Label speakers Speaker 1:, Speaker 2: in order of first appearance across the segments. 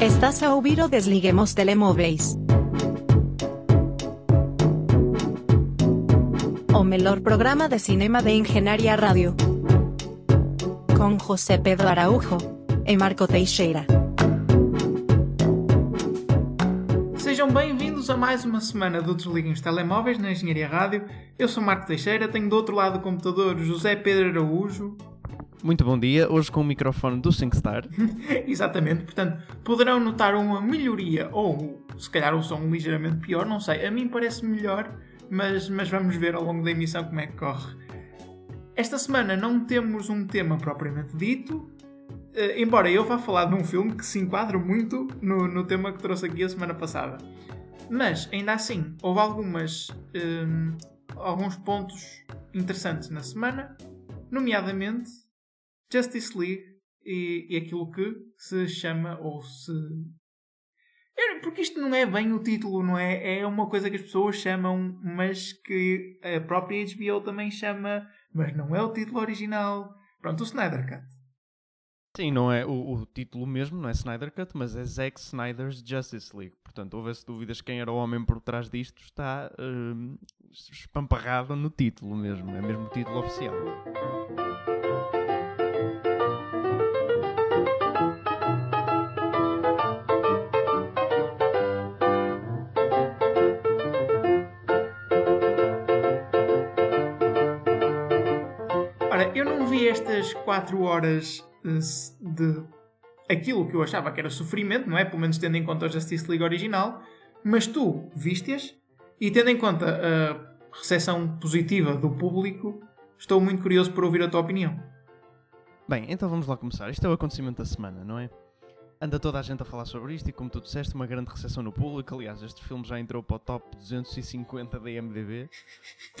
Speaker 1: Estás a ouvir o Desliguemos Telemóveis. O melhor programa de cinema de Engenharia Rádio. Com José Pedro Araújo e Marco Teixeira.
Speaker 2: Sejam bem-vindos a mais uma semana do Desliguem os Telemóveis na Engenharia Rádio. Eu sou Marco Teixeira, tenho do outro lado do computador José Pedro Araújo.
Speaker 3: Muito bom dia, hoje com o microfone do SyncStar.
Speaker 2: Exatamente, portanto, poderão notar uma melhoria, ou se calhar o som ligeiramente pior, não sei. A mim parece melhor, mas, mas vamos ver ao longo da emissão como é que corre. Esta semana não temos um tema propriamente dito, eh, embora eu vá falar de um filme que se enquadra muito no, no tema que trouxe aqui a semana passada. Mas, ainda assim, houve algumas, hum, alguns pontos interessantes na semana, nomeadamente Justice League e, e aquilo que se chama ou se. Porque isto não é bem o título, não é? É uma coisa que as pessoas chamam, mas que a própria HBO também chama, mas não é o título original. Pronto, o Snyder Cut.
Speaker 3: Sim, não é o, o título mesmo, não é Snyder Cut, mas é Zack Snyder's Justice League. Portanto, houvesse dúvidas quem era o homem por trás disto, está hum, espamparrado no título mesmo, é mesmo o título oficial.
Speaker 2: Eu não vi estas 4 horas eh, de aquilo que eu achava que era sofrimento, não é? Pelo menos tendo em conta a Justice League original, mas tu viste-as e tendo em conta a recepção positiva do público, estou muito curioso por ouvir a tua opinião.
Speaker 3: Bem, então vamos lá começar. Isto é o acontecimento da semana, não é? Anda toda a gente a falar sobre isto e, como tu disseste, uma grande recepção no público. Aliás, este filme já entrou para o top 250 da IMDb.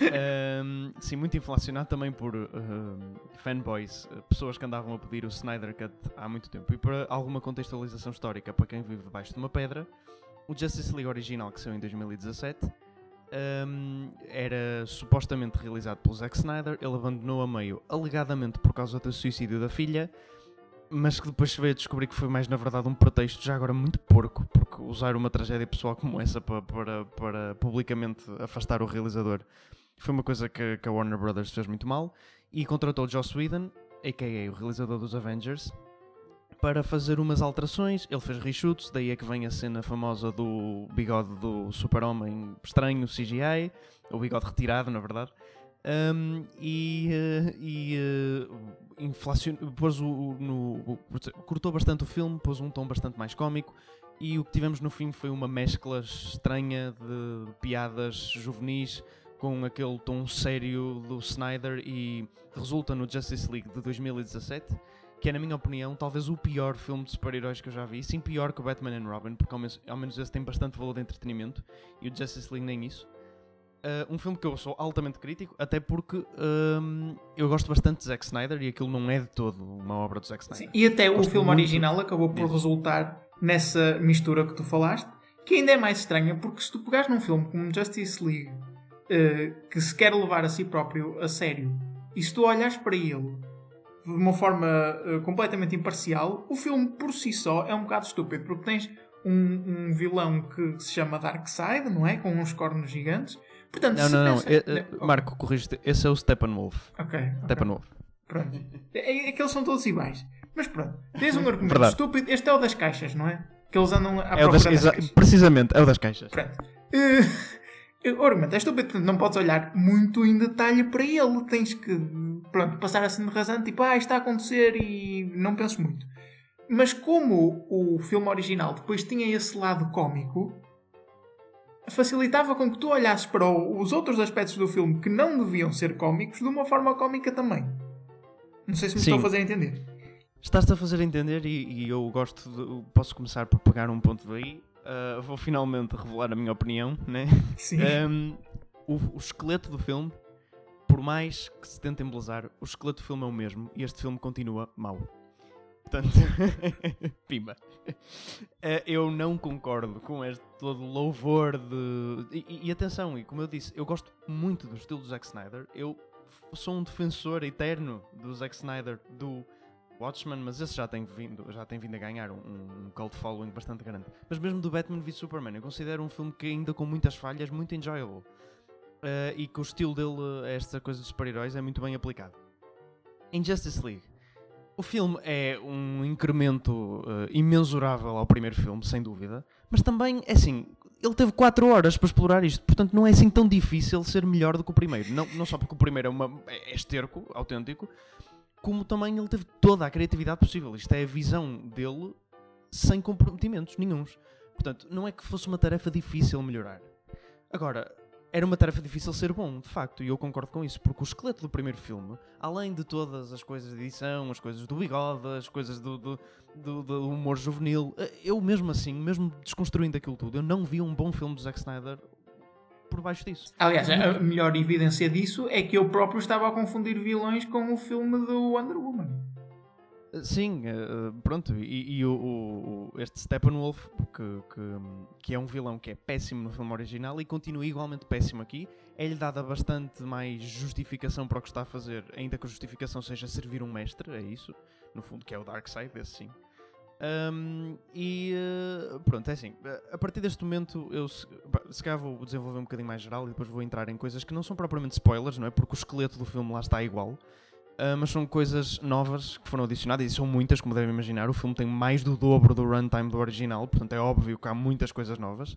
Speaker 3: Ahm, sim, muito inflacionado também por ahm, fanboys, eh, pessoas que andavam a pedir o Snyder Cut há muito tempo. E para alguma contextualização histórica para quem vive debaixo de uma pedra, o Justice League original, que saiu em 2017, ahm, era supostamente realizado pelo Zack Snyder. Ele abandonou a meio, alegadamente por causa do suicídio da filha mas que depois se veio a descobrir que foi mais na verdade um pretexto já agora muito porco, porque usar uma tragédia pessoal como essa para, para, para publicamente afastar o realizador foi uma coisa que, que a Warner Brothers fez muito mal e contratou Joss Whedon, a.k.a. o realizador dos Avengers, para fazer umas alterações. Ele fez reshoots, daí é que vem a cena famosa do bigode do super-homem estranho, CGI, o bigode retirado, na verdade. Um, e, eh, e eh, inflacion... o, no, cortou bastante o filme, pôs um tom bastante mais cómico e o que tivemos no fim foi uma mescla estranha de piadas juvenis com aquele tom sério do Snyder e resulta no Justice League de 2017 que é na minha opinião talvez o pior filme de super-heróis que eu já vi, sim pior que o Batman and Robin porque ao menos, ao menos esse tem bastante valor de entretenimento e o Justice League nem isso Uh, um filme que eu sou altamente crítico, até porque um, eu gosto bastante de Zack Snyder e aquilo não é de todo uma obra do Zack Snyder.
Speaker 2: Sim, E até o
Speaker 3: Gosto
Speaker 2: filme
Speaker 3: muito
Speaker 2: original acabou por
Speaker 3: disso.
Speaker 2: resultar nessa mistura que tu falaste, que ainda é mais estranha, porque se tu pegares num filme como Justice League, eh, que se quer levar a si próprio a sério, e se tu olhares para ele de uma forma eh, completamente imparcial, o filme por si só é um bocado estúpido, porque tens um, um vilão que se chama Darkseid, não é? Com uns cornos gigantes. Portanto,
Speaker 3: Não,
Speaker 2: se
Speaker 3: não, não. é- é- Ok. corrige-te. Esse é o Steppenwolf.
Speaker 2: Ok. ok.
Speaker 3: Steppenwolf.
Speaker 2: Pronto. É, é que eles são todos iguais. Mas pronto, tens um argumento
Speaker 3: Verdade.
Speaker 2: estúpido. Este é o das caixas, não é? Que eles andam à
Speaker 3: É das,
Speaker 2: procura das
Speaker 3: exa-
Speaker 2: caixas.
Speaker 3: precisamente, é o das caixas.
Speaker 2: Pronto. Eh, o argumento é estúpido, portanto não podes olhar muito em detalhe para ele. Tens que, pronto, passar assim de rasante, tipo, ah, isto está a acontecer e não penses muito. Mas como o filme original depois tinha esse lado cómico, facilitava com que tu olhasses para os outros aspectos do filme que não deviam ser cómicos de uma forma cómica também. Não sei se me
Speaker 3: Sim.
Speaker 2: estou a fazer entender.
Speaker 3: Estás-te a fazer entender e, e eu gosto de. Posso começar por pegar um ponto daí. Ah, vou finalmente revelar a minha opinião, né?
Speaker 2: Sim.
Speaker 3: Um, o, o esqueleto do filme, por mais que se tente embelezar, o esqueleto do filme é o mesmo e este filme continua mau. Portanto, pimba. Eh, eu não concordo com este todo louvor de. E, e- atenção, e como eu disse, eu gosto muito do estilo do Zack Snyder. Eu sou um defensor eterno do Zack Snyder, do Watchmen, mas esse já tem vindo, já tem vindo a ganhar um, um cult following bastante grande. Mas mesmo do Batman v Superman, eu considero um filme que ainda com muitas falhas, muito enjoyable. Uh, e que o estilo dele, esta coisa de super-heróis, é muito bem aplicado. Injustice League. O filme é um incremento uh, imensurável ao primeiro filme, sem dúvida, mas também, é assim, ele teve 4 horas para explorar isto, portanto não é assim tão difícil ser melhor do que o primeiro. Não, não só porque o primeiro é, uma, é esterco, autêntico, como também ele teve toda a criatividade possível. Isto é a visão dele sem comprometimentos nenhums. Portanto, não é que fosse uma tarefa difícil melhorar. Agora, era uma tarefa difícil ser bom, de facto, e eu concordo com isso, porque o esqueleto do primeiro filme, além de todas as coisas de edição, as coisas do bigode, as coisas do, do, do, do humor juvenil, eh, eu mesmo assim, mesmo desconstruindo aquilo tudo, eu não vi um bom filme do Zack Snyder por baixo disso.
Speaker 2: Aliás, a melhor evidência disso é que eu próprio estava a confundir vilões com o filme do Wonder Woman.
Speaker 3: Sim, uh, pronto, e, e o, o, este Steppenwolf, que, que, que, é um vilão que é péssimo no filme original e continua igualmente péssimo aqui, é-lhe dada bastante mais justificação para o que está a fazer, ainda que a justificação seja servir um mestre, é isso, no fundo, que é o Darkseid, esse sim. Um, e uh, pronto, é assim. A partir deste momento, eu se, se calhar vou desenvolver um bocadinho mais geral e depois vou entrar em coisas que não são propriamente spoilers, não é? Porque o esqueleto do filme lá está igual. Uh, mas são coisas novas que foram adicionadas e são muitas, como devem imaginar. O filme tem mais do dobro do runtime do original, portanto é óbvio que há muitas coisas novas.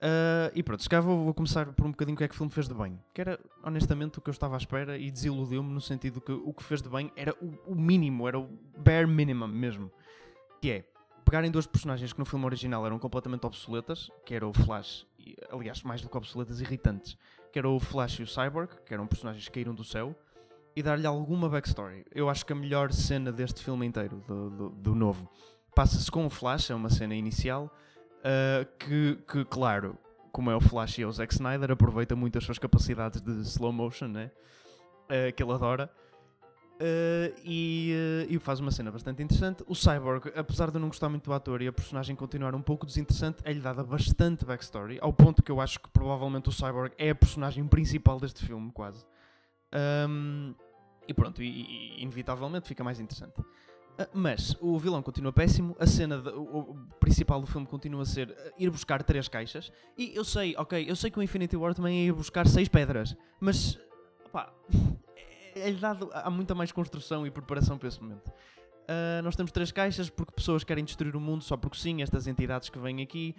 Speaker 3: Uh, e pronto, se calhar vou, vou, começar por um bocadinho o que é que o filme fez de bem. Que era, honestamente, o que eu estava à espera e desiludiu-me no sentido que o que fez de bem era o, o mínimo, era o bare minimum mesmo que é pegarem duas personagens que no filme original eram completamente obsoletas, que era o Flash, e, aliás, mais do que obsoletas, irritantes, que era o Flash e o Cyborg, que eram personagens que caíram do céu, e dar-lhe alguma backstory. Eu acho que a melhor cena deste filme inteiro, do, do, do novo, passa-se com o Flash, é uma cena inicial, uh, que, que, claro, como é o Flash e é o Zack Snyder, aproveita muito as suas capacidades de slow motion, né? Uh, que ele adora. Uh, e, e, faz uma cena bastante interessante. O Cyborg, apesar de eu não gostar muito do ator e a personagem continuar um pouco desinteressante, é-lhe dada bastante backstory, ao ponto que eu acho que provavelmente o Cyborg é a personagem principal deste filme, quase. Um, e pronto, e, e, inevitavelmente fica mais interessante. Uh, mas o vilão continua péssimo, a cena de, o, o, principal do filme continua a ser ir buscar três caixas. E eu sei, ok, eu sei que o Infinity War também é ir buscar seis pedras, mas pá, é dado, há muita mais construção e preparação para esse momento. Uh, nós temos três caixas porque pessoas querem destruir o mundo só porque sim, estas entidades que vêm aqui.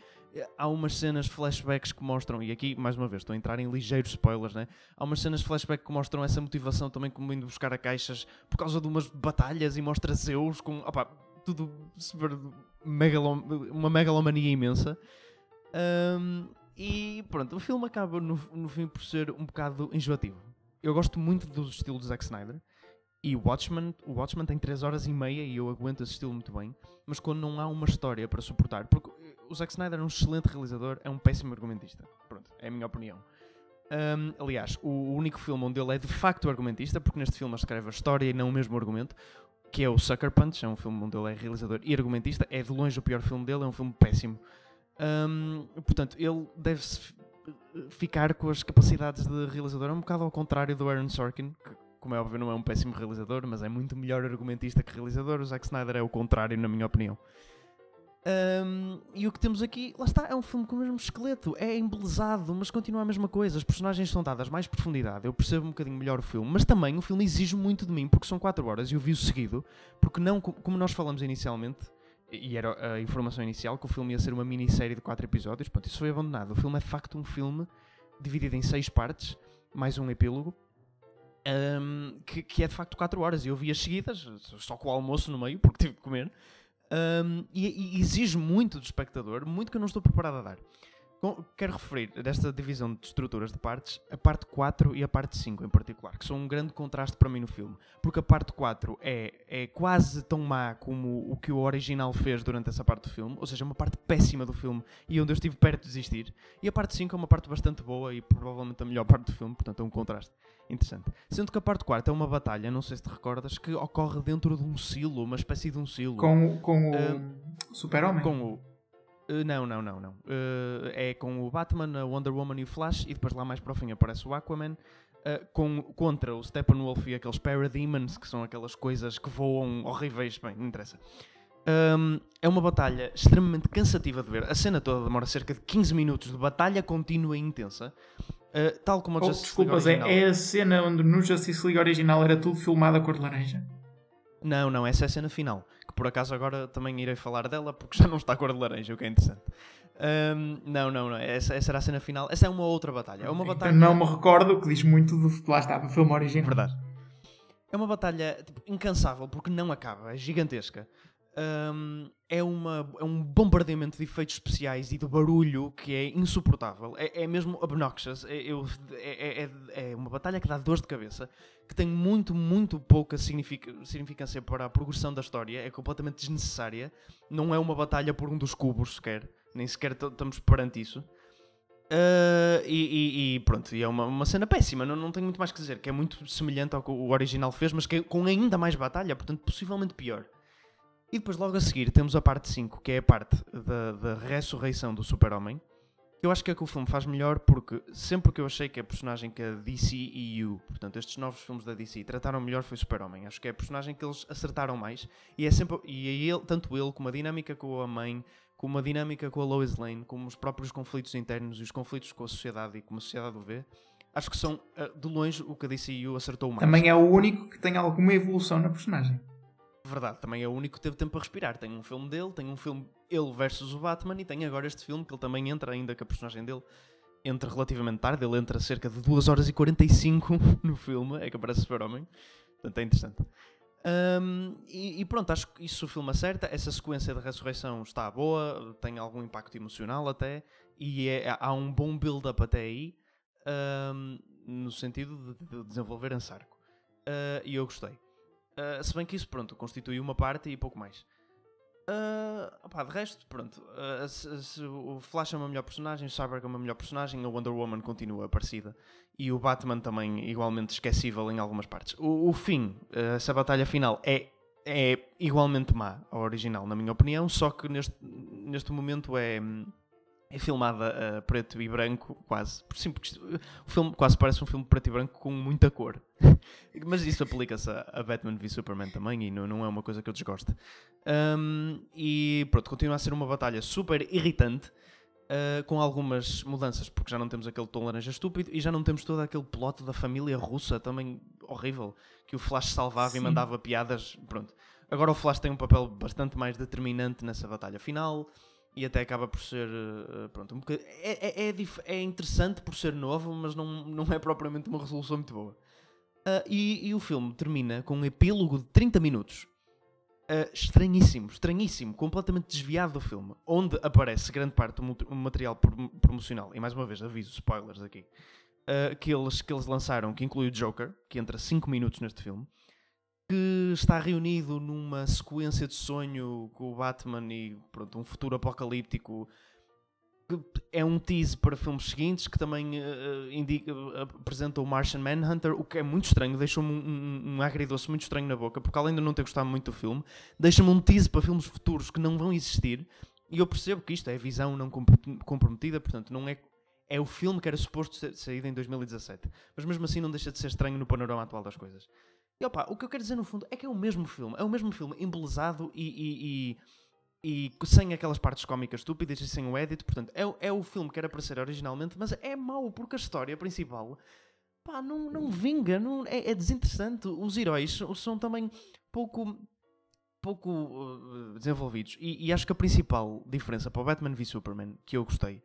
Speaker 3: Há umas cenas flashbacks que mostram, e aqui, mais uma vez, estou a entrar em ligeiros spoilers, né? Há umas cenas flashback que mostram essa motivação também como indo buscar a caixas por causa de umas batalhas e mostra Zeus com, opa, tudo super megalom, uma megalomania imensa. Um, e pronto, o filme acaba no, no fim por ser um bocado enjoativo eu gosto muito do estilo de Zack Snyder. E o Watchmen, o Watchmen tem 3 horas e meia e eu aguento esse estilo muito bem. Mas quando não há uma história para suportar. Porque o Zack Snyder é um excelente realizador, é um péssimo argumentista. Pronto, é a minha opinião. Um, aliás, o único filme onde ele é de facto argumentista, porque neste filme escreve a história e não o mesmo argumento, que é o Sucker Punch, é um filme onde ele é realizador e argumentista, é de longe o pior filme dele, é um filme péssimo. Um, portanto, ele deve-se ficar com as capacidades de realizador. É um bocado ao contrário do Aaron Sorkin, que, como é óbvio, não é um péssimo realizador, mas é muito melhor argumentista que realizador. O Zack Snyder é o contrário, na minha opinião. Um, e o que temos aqui, lá está, é um filme com o mesmo esqueleto, é embelezado, mas continua a mesma coisa. As personagens são dadas mais profundidade, eu percebo um bocadinho melhor o filme, mas também o filme exige muito de mim, porque são 4 horas e eu vi-o seguido, porque não, como nós falamos inicialmente, e era a informação inicial que o filme ia ser uma minissérie de quatro episódios. Pronto, isso foi abandonado. O filme é de facto um filme dividido em seis partes, mais um epílogo, um, que, que, é de facto quatro horas. Eu vi as seguidas, só com o almoço no meio, porque tive de comer. Um, e, e exige muito do espectador, muito que eu não estou preparado a dar quero referir desta divisão de estruturas de partes, a parte 4 e a parte 5 em particular, que são um grande contraste para mim no filme. Porque a parte 4 é, é quase tão má como o que o original fez durante essa parte do filme, ou seja, uma parte péssima do filme e onde eu estive perto de desistir. E a parte 5 é uma parte bastante boa e provavelmente a melhor parte do filme, portanto é um contraste interessante. Sendo que a parte 4 é uma batalha, não sei se te recordas, que ocorre dentro de um silo, uma espécie de um silo.
Speaker 2: Com, com o um, Super-Homem.
Speaker 3: Com o Uh, não, não, não, não. Uh, é com o Batman, a Wonder Woman e o Flash, e depois lá mais para o fim aparece o Aquaman, uh, com, contra o Steppenwolf e aqueles Parademons, que são aquelas coisas que voam horríveis. Bem, não interessa. Um, é uma batalha extremamente cansativa de ver. A cena toda demora cerca de 15 minutos de batalha contínua e intensa. Uh, tal como a
Speaker 2: oh,
Speaker 3: Justice
Speaker 2: desculpas,
Speaker 3: League
Speaker 2: é,
Speaker 3: original.
Speaker 2: é a cena onde no Justice League original era tudo filmado a cor de laranja.
Speaker 3: Não, não, essa é a cena final. Por acaso agora também irei falar dela porque já não está a cor de laranja, o que é interessante. Um, não, não, não. Essa, essa era a cena final. Essa é uma outra batalha. É uma
Speaker 2: Então
Speaker 3: batalha.
Speaker 2: não me recordo, que diz muito do, lá está, do filme original.
Speaker 3: Verdade. É uma batalha tipo, incansável porque não acaba, é gigantesca. Um, é, uma, é um bombardeamento de efeitos especiais e de barulho que é insuportável. É, é mesmo obnoxious. É, eu- é- é- é uma batalha que dá dor de cabeça, que tem muito, muito pouca signific- significância para a progressão da história. É completamente desnecessária. Não é uma batalha por um dos cubos sequer. Nem sequer estamos perante isso. Uh, e, e- e pronto, e é uma, uma cena péssima, não, não tenho muito mais que dizer, que é muito semelhante ao que o original fez, mas que é com ainda mais batalha, portanto, possivelmente pior. E depois, logo a seguir, temos a parte 5, que é a parte da, da ressurreição do Super-Homem. Eu acho que é que o filme faz melhor, porque sempre que eu achei que a personagem que a DCEU, portanto, estes novos filmes da DC, trataram melhor foi Super-Homem. Acho que é a personagem que eles acertaram mais. E é sempre, e é ele, tanto ele, como a dinâmica com a mãe, como a dinâmica com a Lois Lane, como os próprios conflitos internos e os conflitos com a sociedade e como a sociedade o vê, acho que são, ah, de longe, o que a DCEU acertou mais.
Speaker 2: Também é o único que tem alguma evolução na personagem.
Speaker 3: Verdade, também é o único que teve tempo para respirar. Tem um filme dele, tem um filme ele versus o Batman e tem agora este filme que ele também entra, ainda que a personagem dele entra relativamente tarde. Ele entra cerca de 2 horas e 45 no filme, é que aparece Super-Homem. Portanto, é interessante. Ahm, e, e pronto, acho que isso o filme acerta. Essa sequência de ressurreição está boa, tem algum impacto emocional até, e é- há um bom build-up até aí, ahm, no sentido de, de desenvolver em. Ah, e eu gostei. Uh, se bem que isso, pronto, constitui uma parte e pouco mais. Uh, opá, de resto, pronto. uh, se- se o Flash é uma melhor personagem, o Cyborg é uma melhor personagem, a Wonder Woman continua parecida. E o Batman também igualmente esquecível em algumas partes. O, o fim, uh, essa batalha final, é, é igualmente má ao original, na minha opinião, só que neste, neste momento é, é filmada a preto e branco, quase. Por simples, o filme quase parece um filme preto e branco com muita cor. Mas isso aplica-se a, a Batman v Superman também e não, não é uma coisa que eu desgoste. Um, e pronto, continua a ser uma batalha super irritante. uh, com algumas mudanças, porque já não temos aquele tom laranja estúpido e já não temos todo aquele plot da família russa também horrível que o Flash salvava e
Speaker 2: Sim.
Speaker 3: mandava piadas. Pronto. Agora o Flash tem um papel bastante mais determinante nessa batalha final e até acaba por ser uh, pronto, um é, é, é, é interessante por ser novo, mas não, não é propriamente uma resolução muito boa. Uh, e, e o filme termina com um epílogo de 30 minutos. Uh, estranhíssimo, estranhíssimo, completamente desviado do filme, onde aparece grande parte do material prom- promocional. E mais uma vez, aviso, spoilers aqui. uh, que, eles, que eles lançaram, que inclui o Joker, que entra 5 minutos neste filme, que está reunido numa sequência de sonho com o Batman e pronto, um futuro apocalíptico que é um tease para filmes seguintes que também eh, indica, eh, apresenta o Martian Manhunter, o que é muito estranho, deixou-me um, um, um agridoce muito estranho na boca, porque além de não ter gostado muito do filme, deixa-me um tease para filmes futuros que não vão existir, e eu percebo que isto é visão não compro- comprometida, portanto não é é o filme que era suposto ser saído em 2017, mas mesmo assim não deixa de ser estranho no panorama atual das coisas. E opa, o que eu quero dizer no fundo é que é o mesmo filme, é o mesmo filme embelezado e, e- e- e sem aquelas partes cómicas estúpidas e sem o edit, portanto, é, é o filme que era para ser originalmente, mas é mau porque a história principal pá, não, não vinga, não, é, é desinteressante. Os heróis são, são também pouco, pouco uh, desenvolvidos. E, e acho que a principal diferença para o Batman v Superman, que eu gostei,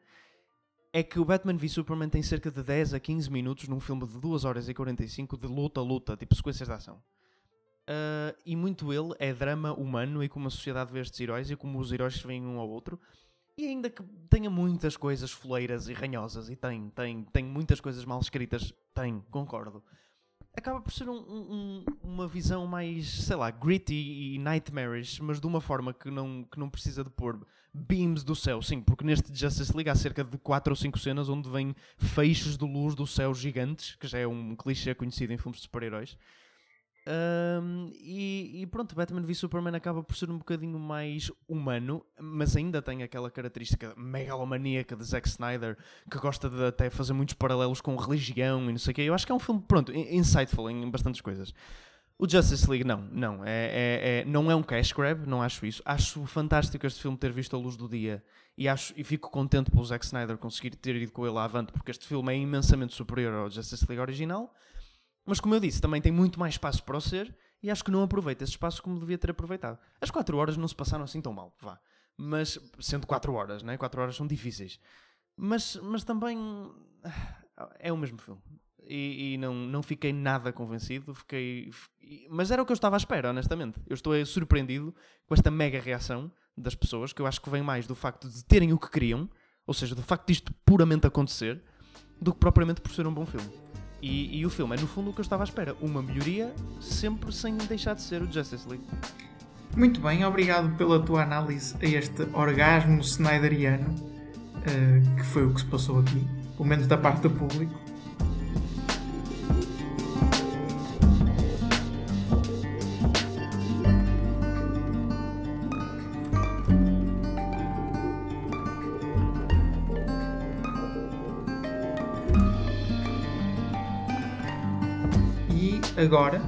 Speaker 3: é que o Batman v Superman tem cerca de 10 a 15 minutos num filme de 2 horas e 45 de luta-luta, tipo sequências de ação. Uh, e muito ele é drama humano e como a sociedade vê estes heróis e como os heróis se veem um ao outro. E ainda que tenha muitas coisas foleiras e ranhosas, e tem, tem, tem muitas coisas mal escritas, tem, concordo. Acaba por ser um- um- um- uma visão mais, sei lá, gritty e nightmarish, mas de uma forma que não, que não precisa de pôr beams do céu. Sim, porque neste Justice League há cerca de 4 ou 5 cenas onde vêm feixes de luz do céu gigantes, que já é um clichê conhecido em filmes de super-heróis. Um, e, e, pronto, Batman v Superman acaba por ser um bocadinho mais humano, mas ainda tem aquela característica megalomaníaca de Zack Snyder que gosta de até fazer muitos paralelos com religião e não sei o quê. Eu acho que é um filme, pronto, insightful em bastantes coisas. O Justice League, não, não. É, é, é, não é um cash grab, não acho isso. Acho fantástico este filme ter visto a luz do dia e, acho, e fico contente pelo Zack Snyder conseguir ter ido com ele avante, porque este filme é imensamente superior ao Justice League original. Mas como eu disse, também tem muito mais espaço para o ser e acho que não aproveita esse espaço como devia ter aproveitado. As 4 horas não se passaram assim tão mal, vá. Mas, sendo 4 horas, né? 4 horas são difíceis. Mas, mas também ah, é o mesmo filme e, e, não, não fiquei nada convencido. Fiquei, mas era o que eu estava à espera, honestamente. Eu estou surpreendido com esta mega reação das pessoas, que eu acho que vem mais do facto de terem o que queriam, ou seja, do facto disto puramente acontecer, do que propriamente por ser um bom filme. E, e o filme é, no fundo, o que eu estava à espera. Uma melhoria, sempre sem deixar de ser o Justice League.
Speaker 2: Muito bem, obrigado pela tua análise a este orgasmo snyderiano, uh, que foi o que se passou aqui, pelo menos da parte do público. Agora,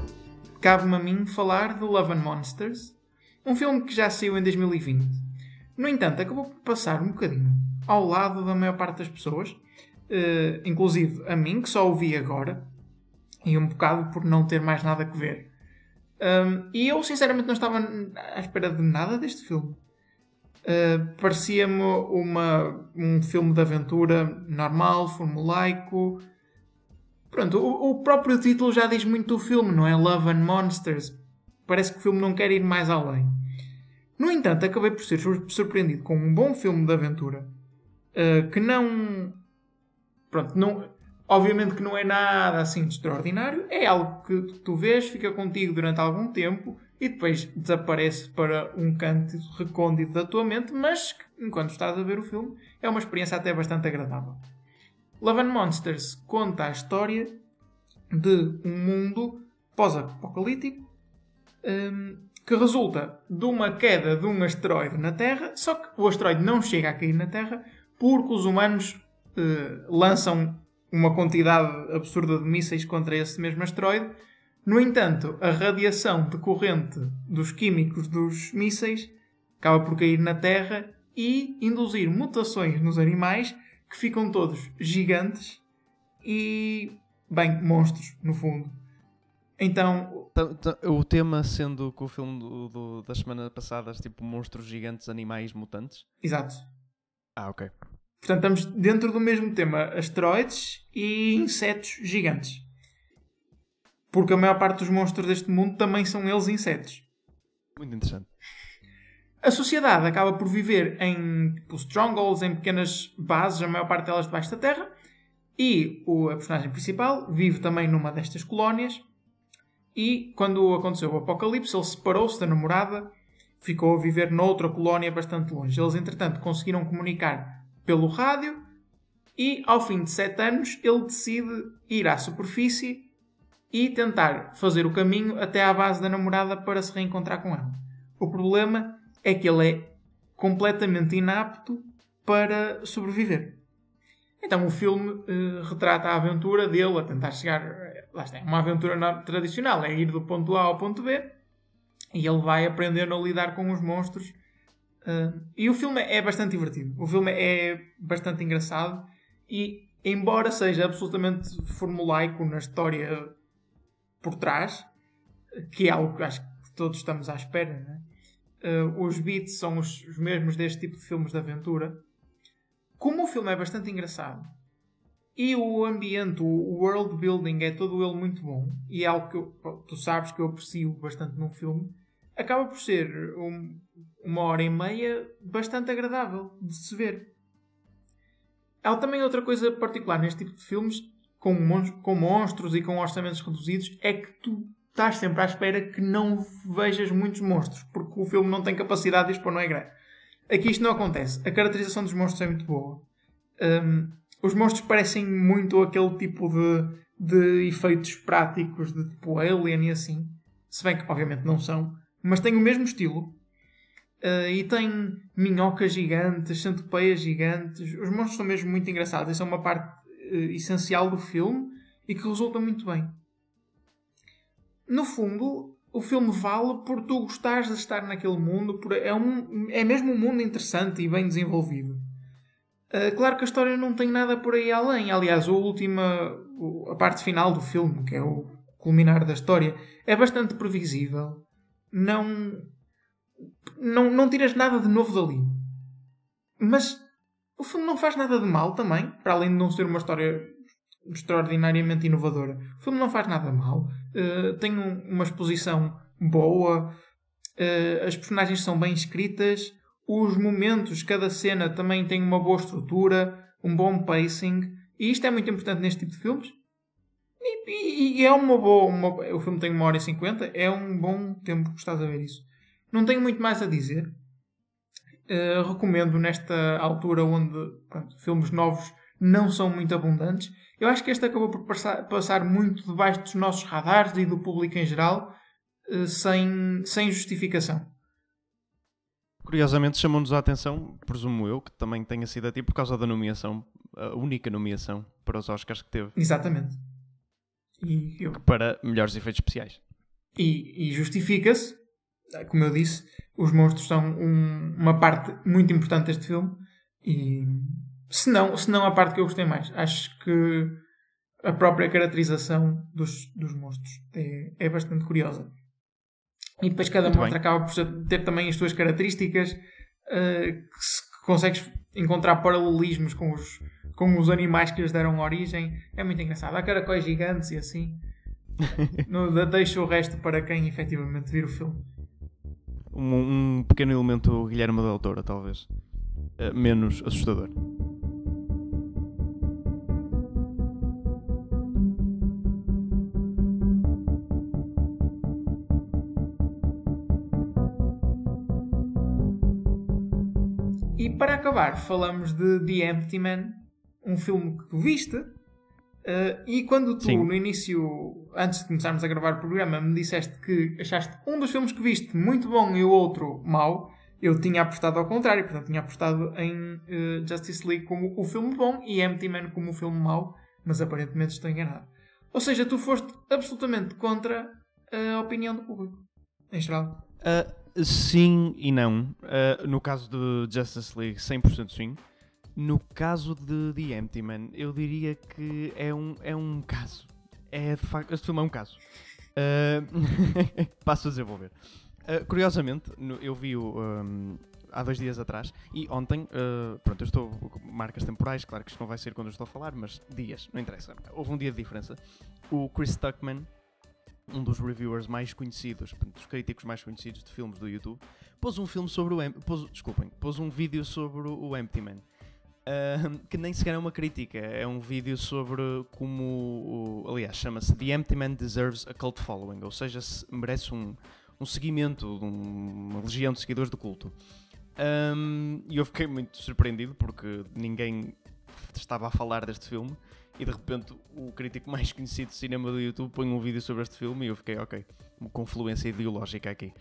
Speaker 2: cabe-me a mim falar de Love and Monsters, um filme que já saiu em 2020. No entanto, acabou por passar um bocadinho ao lado da maior parte das pessoas, uh, inclusive a mim, que só o vi agora, e um bocado por não ter mais nada que ver. Um, e eu, sinceramente, não estava à espera de nada deste filme. Uh, Parecia-me um filme de aventura normal, formulaico, Pronto, o, o, próprio título já diz muito do filme, não é? Love and Monsters. Parece que o filme não quer ir mais além. No entanto, acabei por ser surpreendido com um bom filme de aventura uh, que não. Pronto, não. Obviamente que não é nada assim de extraordinário. É algo que tu vês, fica contigo durante algum tempo e depois desaparece para um canto recôndito da tua mente, mas enquanto estás a ver o filme é uma experiência até bastante agradável. Love and Monsters conta a história de um mundo pós-apocalíptico um, que resulta de uma queda de um asteroide na Terra, só que o asteroide não chega a cair na Terra porque os humanos uh, lançam uma quantidade absurda de mísseis contra esse mesmo asteroide. No entanto, a radiação decorrente dos químicos dos mísseis acaba por cair na Terra e induzir mutações nos animais que ficam todos gigantes e, bem, monstros, no fundo. Então.
Speaker 3: O tema sendo que o filme do, do, das semanas passadas, tipo monstros gigantes, animais mutantes?
Speaker 2: Exato.
Speaker 3: Ah, ok.
Speaker 2: Portanto, estamos dentro do mesmo tema: asteroides e insetos gigantes. Porque a maior parte dos monstros deste mundo também são eles insetos.
Speaker 3: Muito interessante.
Speaker 2: A sociedade acaba por viver em tipo, strongholds, em pequenas bases, a maior parte delas debaixo da terra, e o a personagem principal vive também numa destas colónias. E quando aconteceu o apocalipse, ele separou-se da namorada, ficou a viver noutra colónia bastante longe. Eles, entretanto, conseguiram comunicar pelo rádio e, ao fim de sete anos, ele decide ir à superfície e tentar fazer o caminho até à base da namorada para se reencontrar com ela. O problema é que ele é completamente inapto para sobreviver. Então o filme uh, retrata a aventura dele a tentar chegar. Eh, lá está, é uma aventura tradicional, é ir do ponto A ao ponto B e ele vai aprendendo a lidar com os monstros. Uh, e o filme é bastante divertido. O filme é bastante engraçado e, embora seja absolutamente formulaico na história por trás, que é algo que acho que todos estamos à espera, né? Uh, os beats são os, os, mesmos deste tipo de filmes de aventura. Como o filme é bastante engraçado e o ambiente, o world building é todo ele muito bom e é algo que eu, tu sabes que eu aprecio bastante num filme, acaba por ser um, uma hora e meia bastante agradável de se ver. Há também outra coisa particular neste tipo de filmes, com, mon com monstros e com orçamentos reduzidos, é que tu estás sempre à espera que não vejas muitos monstros, porque o filme não tem capacidade de expor no ecrã. Aqui isto não acontece. A caracterização dos monstros é muito boa. Um, os monstros parecem muito aquele tipo de, de efeitos práticos de tipo Alien e assim. se bem que obviamente não são, mas têm o mesmo estilo. Uh, e tem minhocas gigantes, centopeias gigantes. Os monstros são mesmo muito engraçados. Isso é uma parte uh, essencial do filme e que resulta muito bem. No fundo, o filme vale por tu gostares de estar naquele mundo. Por, é, um, é mesmo um mundo interessante e bem desenvolvido. Uh, claro que a história não tem nada por aí além. Aliás, a última, a parte final do filme, que é o culminar da história, é bastante previsível. Não, não, não tiras nada de novo dali. Mas o filme não faz nada de mal também, para além de não ser uma história extraordinariamente inovadora. O filme não faz nada mal. Uh, tem um, uma exposição boa, uh, as personagens são bem escritas, os momentos, cada cena também tem uma boa estrutura, um bom pacing, e isto é muito importante neste tipo de filmes. E, e, e é uma boa. Uma, o filme tem uma hora e cinquenta, é um bom tempo que estás a ver isso. Não tenho muito mais a dizer. Uh, recomendo nesta altura onde pronto, filmes novos não são muito abundantes. Eu acho que este acabou por passar, passar muito debaixo dos nossos radares e do público em geral, uh, sem, sem justificação.
Speaker 3: Curiosamente chamou-nos a atenção, presumo eu, que também tenha sido a ti por causa da nomeação, a única nomeação para os Oscars que teve.
Speaker 2: Exatamente. Eu...
Speaker 3: Para melhores efeitos especiais.
Speaker 2: E, e justifica-se, como eu disse, os monstros são um, uma parte muito importante deste filme. E se não, se não a parte que eu gostei mais, acho que a própria caracterização dos, dos monstros é, é bastante curiosa. E depois cada Muito monstro bem. acaba por ter também as suas características, uh, que, se, que consegues encontrar paralelismos com os, com os animais que lhes deram origem. É muito engraçado. Há caracóis gigantes e assim. deixo o resto para quem efetivamente vir o filme.
Speaker 3: Um, um pequeno elemento Guilherme da Autora, talvez. Uh, menos assustador.
Speaker 2: Para acabar, falamos de The Empty Man, um filme que tu viste. Uh, e quando tu, Sim. no início, antes de começarmos a gravar o programa, me disseste que achaste um dos filmes que viste muito bom e o outro mau, eu tinha apostado ao contrário. Portanto, tinha apostado em uh, Justice League como o filme bom e Empty Man como o filme mau, mas aparentemente estou enganado. Ou seja, tu foste absolutamente contra a opinião do público, em geral.
Speaker 3: Uh, sim e não. Uh, no caso de Justice League, 100% sim. No caso de The Empty Man, eu diria que é um, é um caso. É de facto. Este filme é um caso. Uh, passo a desenvolver. Uh, curiosamente, no, eu vi-o um, há dois dias atrás e ontem, uh, pronto, eu estou. Marcas temporais, claro que isto não vai ser quando eu estou a falar, mas dias, não interessa. Houve um dia de diferença. O Chris Tuckman, um dos reviewers mais conhecidos, dos críticos mais conhecidos de filmes do YouTube, pôs um filme sobre o. Pôs, desculpem, pôs um vídeo sobre o Empty Man. Uh, que nem sequer é uma crítica, é um vídeo sobre como. aliás, chama-se The Empty Man Deserves a Cult Following, ou seja, se merece um, um seguimento, um, uma legião de seguidores do culto. Um, e eu fiquei muito surpreendido porque ninguém estava a falar deste filme e de repente o crítico mais conhecido de cinema do YouTube põe um vídeo sobre este filme e eu fiquei, ok, uma confluência ideológica aqui.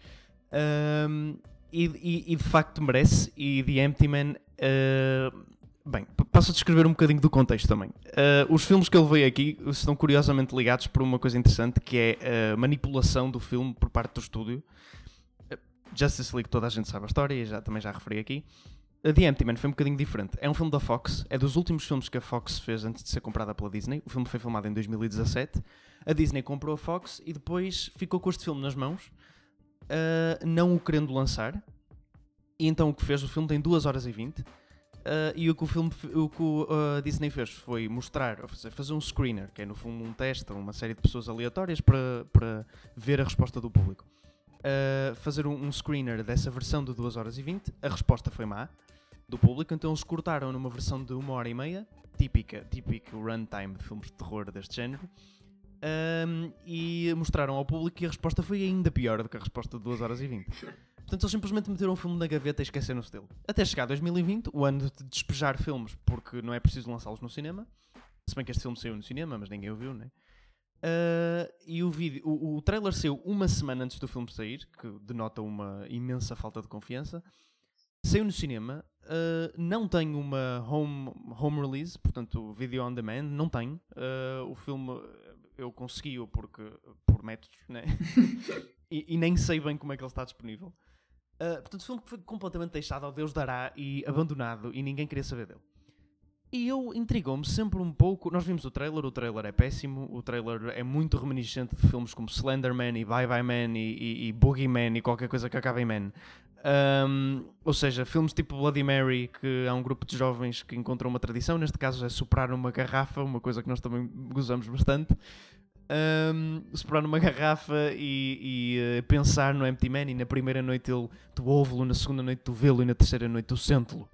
Speaker 3: Um, e, e, e, de facto merece, e The Empty Man. Uh, Bem, passo a descrever um bocadinho do contexto também. Uh, os filmes que ele veio aqui estão curiosamente ligados por uma coisa interessante que é a manipulação do filme por parte do estúdio. Uh, Justice League, toda a gente sabe a história já, também já referi aqui. The Empty Man foi um bocadinho diferente. É um filme da Fox, é dos últimos filmes que a Fox fez antes de ser comprada pela Disney. O filme foi filmado em 2017. A Disney comprou a Fox e depois ficou com este filme nas mãos, uh, não o querendo lançar. E então o que fez? O filme tem 2 horas e 20 Uh, e o que o filme, o que a uh, Disney fez foi mostrar, fazer um screener, que é no fundo um teste uma série de pessoas aleatórias para, para ver a resposta do público. Uh, fazer um, um, screener dessa versão de 2 horas e 20, a resposta foi má do público, então eles cortaram numa versão de 1 hora e meia, típica, típico runtime de filmes de terror deste género, um, e mostraram ao público e a resposta foi ainda pior do que a resposta de 2 horas e 20. Portanto, eles simplesmente meteram um filme na gaveta e esqueceram-se dele. Até chegar a 2020, o ano de despejar filmes, porque não é preciso lançá-los no cinema. Se bem que este filme saiu no cinema, mas ninguém o viu, né? Uh, e o, vídeo, o, o trailer saiu uma semana antes do filme sair, que denota uma imensa falta de confiança. Saiu no cinema, uh, não tem uma home, home release, portanto, video on demand, não tem. Uh, o filme eu consegui-o porque por métodos, né? e, e, nem sei bem como é que ele está disponível. portanto, o filme foi completamente deixado ao Deus dará e abandonado e ninguém queria saber dele. E eu intrigou-me sempre um pouco. Nós vimos o trailer, o trailer é péssimo, o trailer é muito reminiscente de filmes como Slenderman e Bye Bye Man e, e, e Boogeyman e qualquer coisa que acabe em Man. Um, ou seja, filmes tipo Bloody Mary, que há um grupo de jovens que encontram uma tradição, neste caso é soprar uma garrafa, uma coisa que nós também gozamos bastante. Um, soprar numa garrafa e, e uh, pensar no Empty Man, e na primeira noite ele tu ouve-lo, na segunda noite tu vê-lo e na terceira noite tu sente-lo.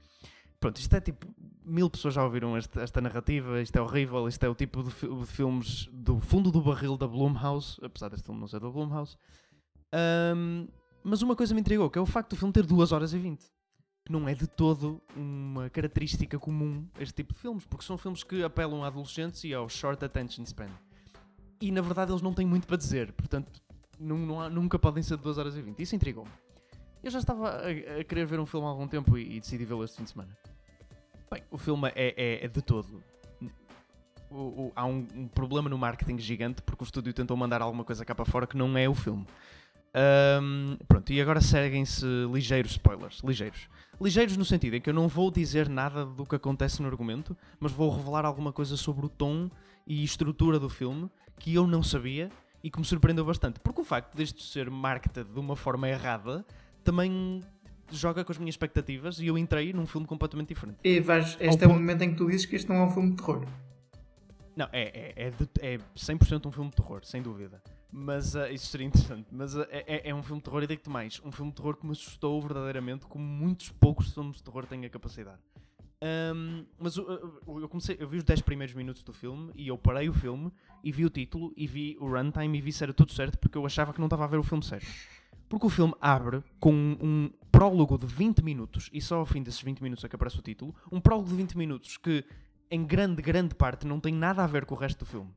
Speaker 3: Pronto, isto é tipo. Mil pessoas já ouviram este, esta narrativa, isto é horrível, isto é o tipo de, de, filmes do fundo do barril da Blumhouse, apesar deste filme não ser da Blumhouse. Um, mas uma coisa me intrigou, que é o facto do filme ter 2 horas e 20. Que não é de todo uma característica comum este tipo de filmes, porque são filmes que apelam a adolescentes e ao short attention span. E na verdade eles não têm muito para dizer, portanto não, não há, nunca podem ser de 2 horas e 20. Isso intrigou-me. Eu já estava a, a, querer ver um filme há algum tempo e, e decidi vê-lo este fim de semana. Bem, o filme é, é, é de todo. O, o, há um, um, problema no marketing gigante porque o estúdio tentou mandar alguma coisa cá para fora que não é o filme. Um, pronto, e agora seguem-se ligeiros spoilers. Ligeiros. Ligeiros no sentido em que eu não vou dizer nada do que acontece no argumento, mas vou revelar alguma coisa sobre o tom e estrutura do filme que eu não sabia e que me surpreendeu bastante. Porque o facto deste ser marketed de uma forma errada também joga com as minhas expectativas e eu entrei num filme completamente diferente.
Speaker 2: E vais, este Ao é o momento em que tu dizes que este não é um filme de terror.
Speaker 3: Não, é, é, é, de, é 100% um filme de terror, sem dúvida. Mas uh, isso seria interessante. Mas uh, é, é, um filme de terror e digo-te mais: um filme de terror que me assustou verdadeiramente, como muitos poucos filmes de terror têm a capacidade. Um, mas uh, eu comecei, eu vi os 10 primeiros minutos do filme e eu parei o filme e vi o título e vi o runtime e vi se era tudo certo porque eu achava que não estava a ver o filme certo. Porque o filme abre com um prólogo de 20 minutos, e só ao fim desses 20 minutos é que aparece o título, um prólogo de 20 minutos que, em grande, grande parte, não tem nada a ver com o resto do filme.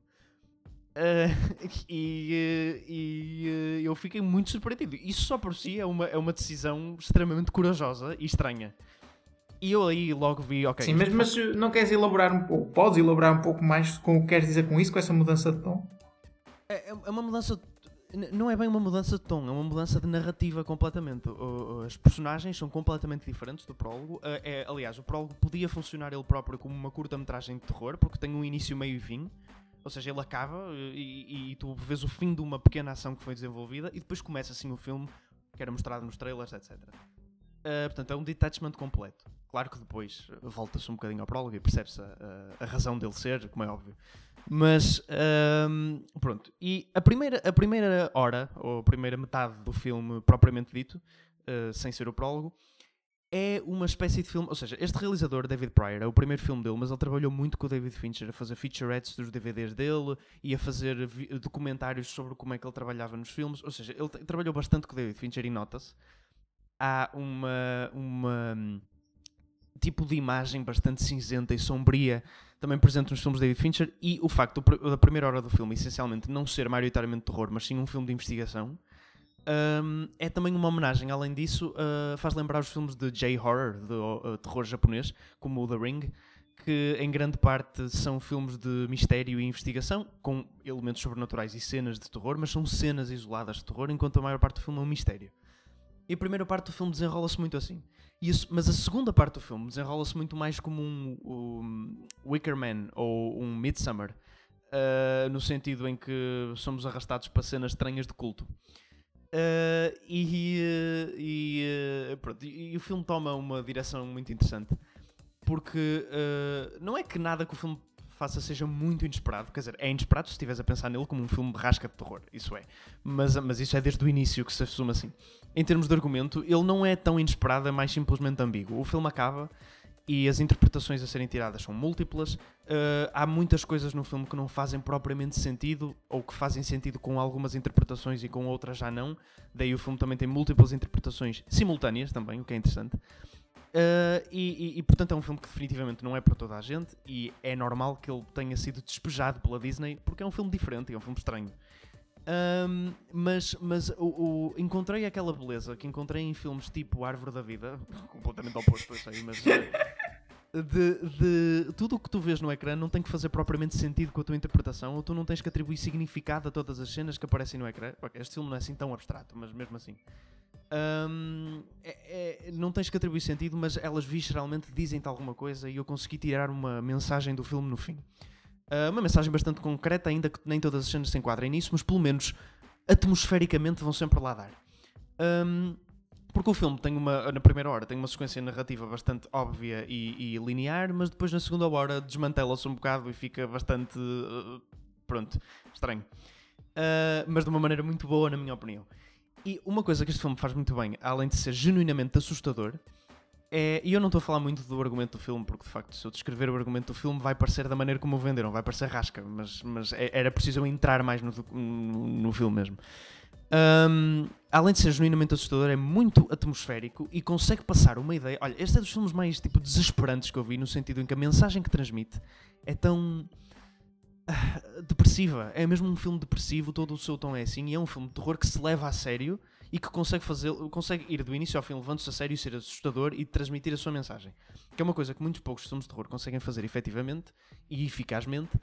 Speaker 3: Uh, e, e uh, eu fiquei muito surpreendido. Isso só por si é uma, é uma decisão extremamente corajosa e estranha. E eu aí logo vi, ok.
Speaker 2: Sim, mas, mas não queres elaborar um pouco? Podes elaborar um pouco mais com o que queres dizer com isso, com essa mudança de tom?
Speaker 3: É, é uma mudança de não é bem uma mudança de tom, é uma mudança de narrativa completamente. As personagens são completamente diferentes do prólogo. É, aliás, o prólogo podia funcionar ele próprio como uma curta-metragem de terror, porque tem um início, meio e fim. Ou seja, ele acaba e, e, tu vês o fim de uma pequena ação que foi desenvolvida e depois começa assim o filme, que era mostrado nos trailers, etc. Uh, portanto, é um detachment completo. Claro que depois volta-se um bocadinho ao prólogo e percebe-se a, a, a razão dele ser, como é óbvio. Mas um, pronto. E a primeira, a primeira hora, ou a primeira metade do filme propriamente dito, uh, sem ser o prólogo, é uma espécie de filme. Ou seja, este realizador, David Pryor, é o primeiro filme dele, mas ele trabalhou muito com o David Fincher a fazer featurettes dos DVDs dele e a fazer documentários sobre como é que ele trabalhava nos filmes. Ou seja, ele trabalhou bastante com o David Fincher e nota-se. Há uma. uma tipo de imagem bastante cinzenta e sombria também presente nos filmes de David Fincher e o facto da primeira hora do filme essencialmente não ser maioritariamente terror, mas sim um filme de investigação um, é também uma homenagem. Além disso, uh, faz lembrar os filmes de J-horror, de uh, terror japonês, como o The Ring, que em grande parte são filmes de mistério e investigação, com elementos sobrenaturais e cenas de terror, mas são cenas isoladas de terror, enquanto a maior parte do filme é um mistério. E a primeira parte do filme desenrola-se muito assim. Isso, mas a segunda parte do filme desenrola-se muito mais como um, um Wicker Man ou um Midsummer, uh, no sentido em que somos arrastados para cenas estranhas de culto. Uh, e, e, pronto, e, e, o filme toma uma direção muito interessante porque não é que nada que o filme faça seja muito inesperado, quer dizer, é inesperado se estiveres a pensar nele como um filme de rasca de terror, isso é, mas, mas isso é desde o início que se assume assim em termos de argumento, ele não é tão inesperado, é mais simplesmente ambíguo. O filme acaba e as interpretações a serem tiradas são múltiplas. Uh, há muitas coisas no filme que não fazem propriamente sentido, ou que fazem sentido com algumas interpretações e com outras já não. Daí o filme também tem múltiplas interpretações simultâneas também, o que é interessante. Uh, e, e, e, portanto é um filme que definitivamente não é para toda a gente e é normal que ele tenha sido despejado pela Disney porque é um filme diferente, é um filme estranho. Um, mas mas o, o, encontrei aquela beleza que encontrei em filmes tipo Árvore da Vida, completamente oposto, eu sei, mas. De, de, tudo o que tu vês no ecrã não tem que fazer propriamente sentido com a tua interpretação, ou tu não tens que atribuir significado a todas as cenas que aparecem no ecrã. Este filme não é assim tão abstrato, mas mesmo assim. Um, é, é, não tens que atribuir sentido, mas elas visceralmente dizem-te alguma coisa e eu consegui tirar uma mensagem do filme no fim. Uh, uma mensagem bastante concreta, ainda que nem todas as cenas se enquadrem nisso, mas pelo menos atmosfericamente vão sempre lá dar. Um, porque o filme tem uma, na primeira hora, tem uma sequência narrativa bastante óbvia e, e linear, mas depois na segunda hora desmantela-se um bocado e fica bastante. Uh, pronto, estranho. Uh, mas de uma maneira muito boa, na minha opinião. E uma coisa que este filme faz muito bem, além de ser genuinamente assustador, é, e eu não estou a falar muito do argumento do filme, porque de facto, se eu descrever o argumento do filme, vai parecer da maneira como o venderam, vai parecer rasca, mas, mas é, era preciso eu entrar mais no, no, no filme mesmo. Um, além de ser genuinamente assustador, é muito atmosférico e consegue passar uma ideia. Olha, este é dos filmes mais tipo desesperantes que eu vi, no sentido em que a mensagem que transmite é tão uh, depressiva. É mesmo um filme depressivo, todo o seu tom é assim, e é um filme de terror que se leva a sério e que consegue fazer, consegue ir do início ao fim levando-se a sério e ser assustador e transmitir a sua mensagem. Que é uma coisa que muitos poucos filmes de terror conseguem fazer efetivamente e eficazmente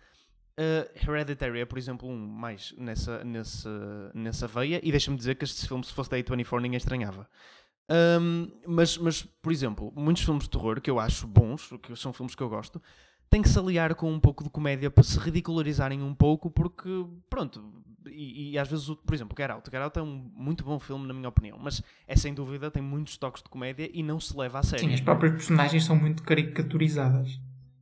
Speaker 3: Uh, Hereditary é, por exemplo, um mais nessa, nessa, nessa veia, e deixa-me dizer que este filme, se fosse da A24, ninguém estranhava. Um, mas, mas, por exemplo, muitos filmes de terror que eu acho bons, que são filmes que eu gosto, têm que se aliar com um pouco de comédia para se ridicularizarem um pouco, porque, pronto, e, e às vezes, por exemplo, Get Out. É um muito bom filme, na minha opinião, mas é sem dúvida, tem muitos toques de comédia e não se leva a sério.
Speaker 2: Sim, as próprias personagens são muito caricaturizadas.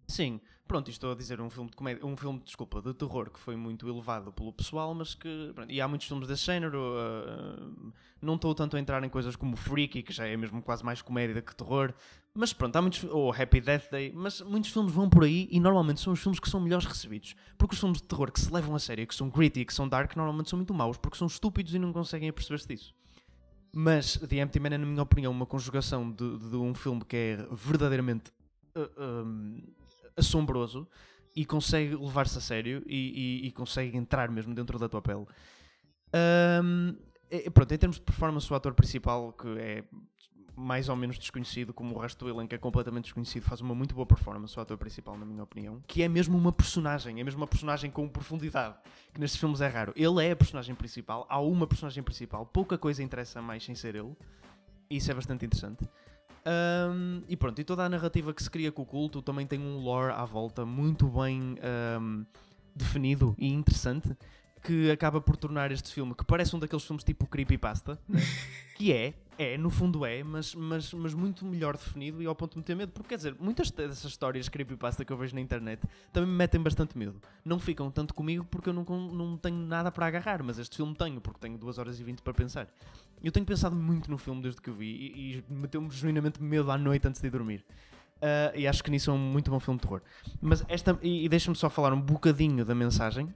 Speaker 3: Sim, Pronto, estou a dizer um filme de comédia, um filme, desculpa, de terror que foi muito elevado pelo pessoal, mas que. Pronto, e há muitos filmes desse género. Uh, não estou tanto a entrar em coisas como Freaky, que já é mesmo quase mais comédia que terror. Mas pronto, há muitos. Ou Happy Death Day, mas muitos filmes vão por aí e normalmente são os filmes que são melhores recebidos. Porque os filmes de terror que se levam a sério, que são gritty, que são dark, normalmente são muito maus, porque são estúpidos e não conseguem perceber-se disso. Mas The Empty Man é, na minha opinião, uma conjugação de, de um filme que é verdadeiramente. Uh, um, assombroso e consegue levar-se a sério e, e, e, consegue entrar mesmo dentro da tua pele. Um, é, pronto, em termos de performance, o ator principal, que é mais ou menos desconhecido, como o resto do elenco é completamente desconhecido, faz uma muito boa performance, o ator principal, na minha opinião, que é mesmo uma personagem, é mesmo uma personagem com profundidade, que nestes filmes é raro. Ele é a personagem principal, há uma personagem principal, pouca coisa interessa mais sem ser ele, e isso é bastante interessante. Um, e pronto, e toda a narrativa que se cria com o culto também tem um lore à volta muito bem um, definido e interessante que acaba por tornar este filme, que parece um daqueles filmes tipo Creepypasta, né? que é, é, no fundo é, mas, mas, mas muito melhor definido e ao ponto de me ter medo, porque quer dizer, muitas dessas histórias Creepypasta que eu vejo na internet também me metem bastante medo. Não ficam tanto comigo porque eu não, não tenho nada para agarrar, mas este filme tenho, porque tenho 2 horas e 20 para pensar. Eu tenho pensado muito no filme desde que o vi e, e meteu-me genuinamente medo à noite antes de dormir. Uh, e acho que nisso é um muito bom filme de terror. Mas esta, e, e deixa-me só falar um bocadinho da mensagem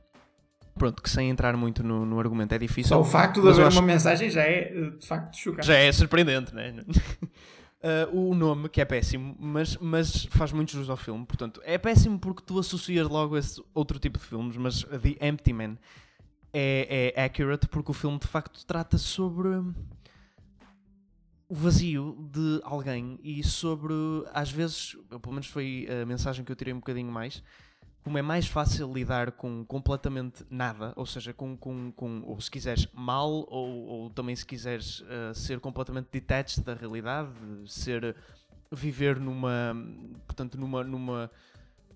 Speaker 3: pronto, que sem entrar muito no, no argumento é difícil.
Speaker 2: Só o facto de haver acho... uma mensagem já é de facto chocante.
Speaker 3: Já é surpreendente, né? uh, o nome, que é péssimo, mas, mas faz muito jus ao filme. Portanto, é péssimo porque tu associas logo a esse outro tipo de filmes, mas The Empty Man é, é accurate porque o filme de facto trata sobre o vazio de alguém e sobre, às vezes, pelo menos foi a mensagem que eu tirei um bocadinho mais como é mais fácil lidar com completamente nada, ou seja, com, com, com ou se quiseres mal, ou, ou também se quiseres uh, ser completamente detached da realidade, ser viver numa, portanto, numa, numa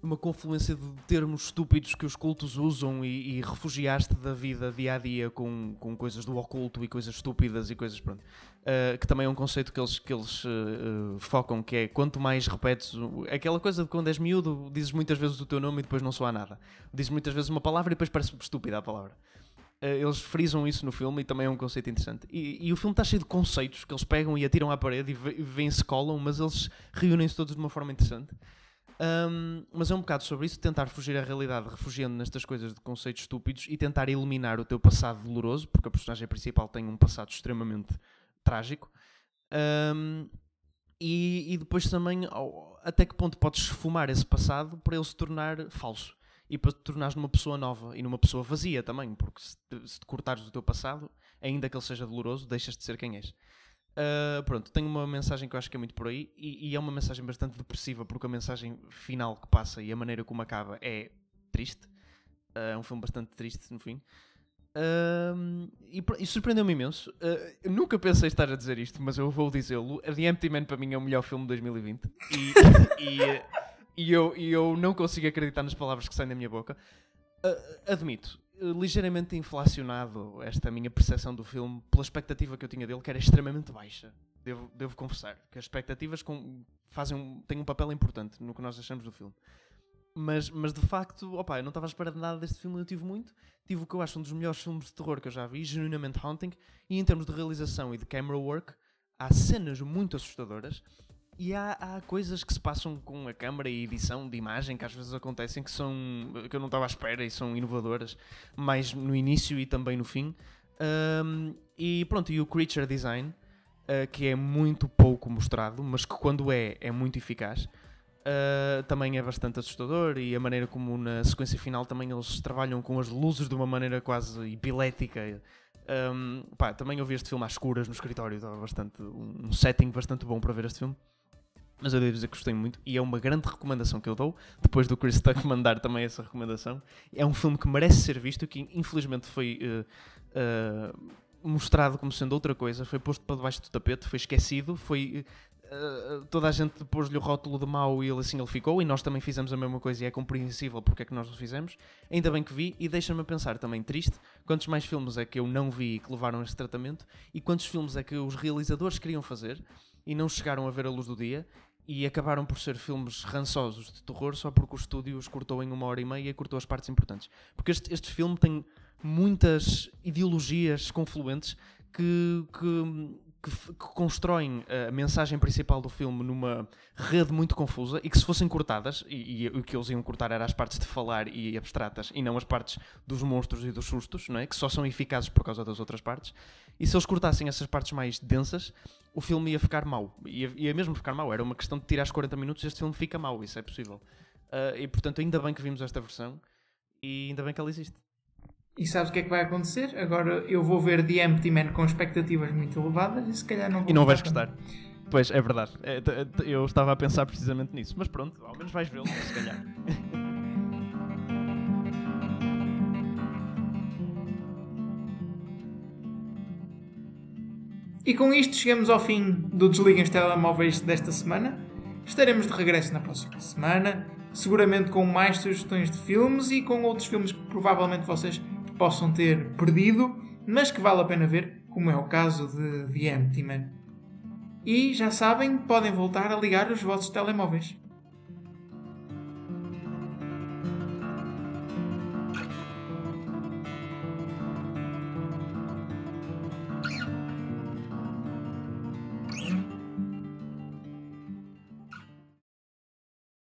Speaker 3: uma confluência de termos estúpidos que os cultos usam e, e refugiaste da vida dia a dia com, com coisas do oculto e coisas estúpidas e coisas pronto. Uh, que também é um conceito que eles, que eles uh, focam, que é quanto mais repetes aquela coisa de quando és miúdo, dizes muitas vezes o teu nome e depois não soa nada. Dizes muitas vezes uma palavra e depois parece estúpida a palavra. Eles frisam isso no filme e também é um conceito interessante. E, e o filme está cheio de conceitos que eles pegam e atiram à parede e vêm-se colam, mas eles reúnem-se todos de uma forma interessante. Um, mas é um bocado sobre isso, tentar fugir à realidade, refugiando nestas coisas de conceitos estúpidos e tentar eliminar o teu passado doloroso, porque a personagem principal tem um passado extremamente trágico. Um, E, e depois também até que ponto podes esfumar esse passado para ele se tornar falso e para te tornares numa pessoa nova e numa pessoa vazia também, porque se te, se te cortares do teu passado, ainda que ele seja doloroso, deixas de ser quem és. Uh, pronto, tenho uma mensagem que eu acho que é muito por aí e, e é uma mensagem bastante depressiva porque a mensagem final que passa e a maneira como acaba é triste. Uh, é um filme bastante triste, no fim. Um, e, e surpreendeu-me imenso. Uh, eu nunca pensei estar a dizer isto, mas eu vou dizê-lo. The Empty Man para mim é o melhor filme de 2020. E, e, uh, e eu, eu não consigo acreditar nas palavras que saem da minha boca. Uh, admito, uh, ligeiramente inflacionado esta minha percepção do filme pela expectativa que eu tinha dele, que era extremamente baixa. Devo, devo confessar que as expectativas com- fazem um, têm um papel importante no que nós achamos do filme. Mas, mas de facto, opa, eu não estava à espera de nada deste filme, eu tive muito. Tive o que eu acho um dos melhores filmes de terror que eu já vi, genuinamente haunting. E em termos de realização e de camera work, há cenas muito assustadoras. E há, há coisas que se passam com a câmara e edição de imagem que às vezes acontecem que são que eu não estava à espera e são inovadoras, mais no início e também no fim. Um, e pronto, e o creature design, uh, que é muito pouco mostrado, mas que quando é, é muito eficaz. Uh, também é bastante assustador e a maneira como na sequência final também eles trabalham com as luzes de uma maneira quase epilética. Um, pá, também eu vi este filme às escuras no escritório, estava bastante, um setting bastante bom para ver este filme. Mas eu devo dizer que gostei muito e é uma grande recomendação que eu dou, depois do Chris Tuck mandar também essa recomendação. É um filme que merece ser visto, que infelizmente foi uh, uh, mostrado como sendo outra coisa, foi posto para debaixo do tapete, foi esquecido, foi Uh, toda a gente pôs-lhe o rótulo de mau e ele assim ele ficou, e nós também fizemos a mesma coisa e é compreensível porque é que nós o fizemos. Ainda bem que vi, e deixa-me a pensar também triste, quantos mais filmes é que eu não vi e que levaram este tratamento, e quantos filmes é que os realizadores queriam fazer e não chegaram a ver a luz do dia, e acabaram por ser filmes rançosos de terror só porque o estúdio os cortou em uma hora e meia e cortou as partes importantes. Porque este, este filme tem muitas ideologias confluentes que, que, que, que constroem a mensagem principal do filme numa rede muito confusa e que se fossem cortadas, e, e o que eles iam cortar era as partes de falar e abstratas e não as partes dos monstros e dos sustos, não é? que só são eficazes por causa das outras partes, e se eles cortassem essas partes mais densas, o filme ia ficar mau. Ia, ia mesmo ficar mau. Era uma questão de tirar os 40 minutos e este filme fica mau, isso é possível. Ah, e portanto, ainda bem que vimos esta versão e ainda bem que ela existe.
Speaker 2: E sabes o que é que vai acontecer? Agora eu vou ver The Empty Man com expectativas muito elevadas e se calhar não vou
Speaker 3: E não vais
Speaker 2: gostar.
Speaker 3: Pois, é verdade. É, eu estava a pensar precisamente nisso. Mas pronto, ao menos vais vê-lo, se calhar.
Speaker 2: E com isto chegamos ao fim do Desliguem os Telemóveis desta semana. Estaremos de regresso na próxima semana, seguramente com mais sugestões de filmes e com outros filmes que provavelmente vocês possam ter perdido, mas que vale a pena ver, como é o caso de The Empty Man. E já sabem, podem voltar a ligar os vossos telemóveis.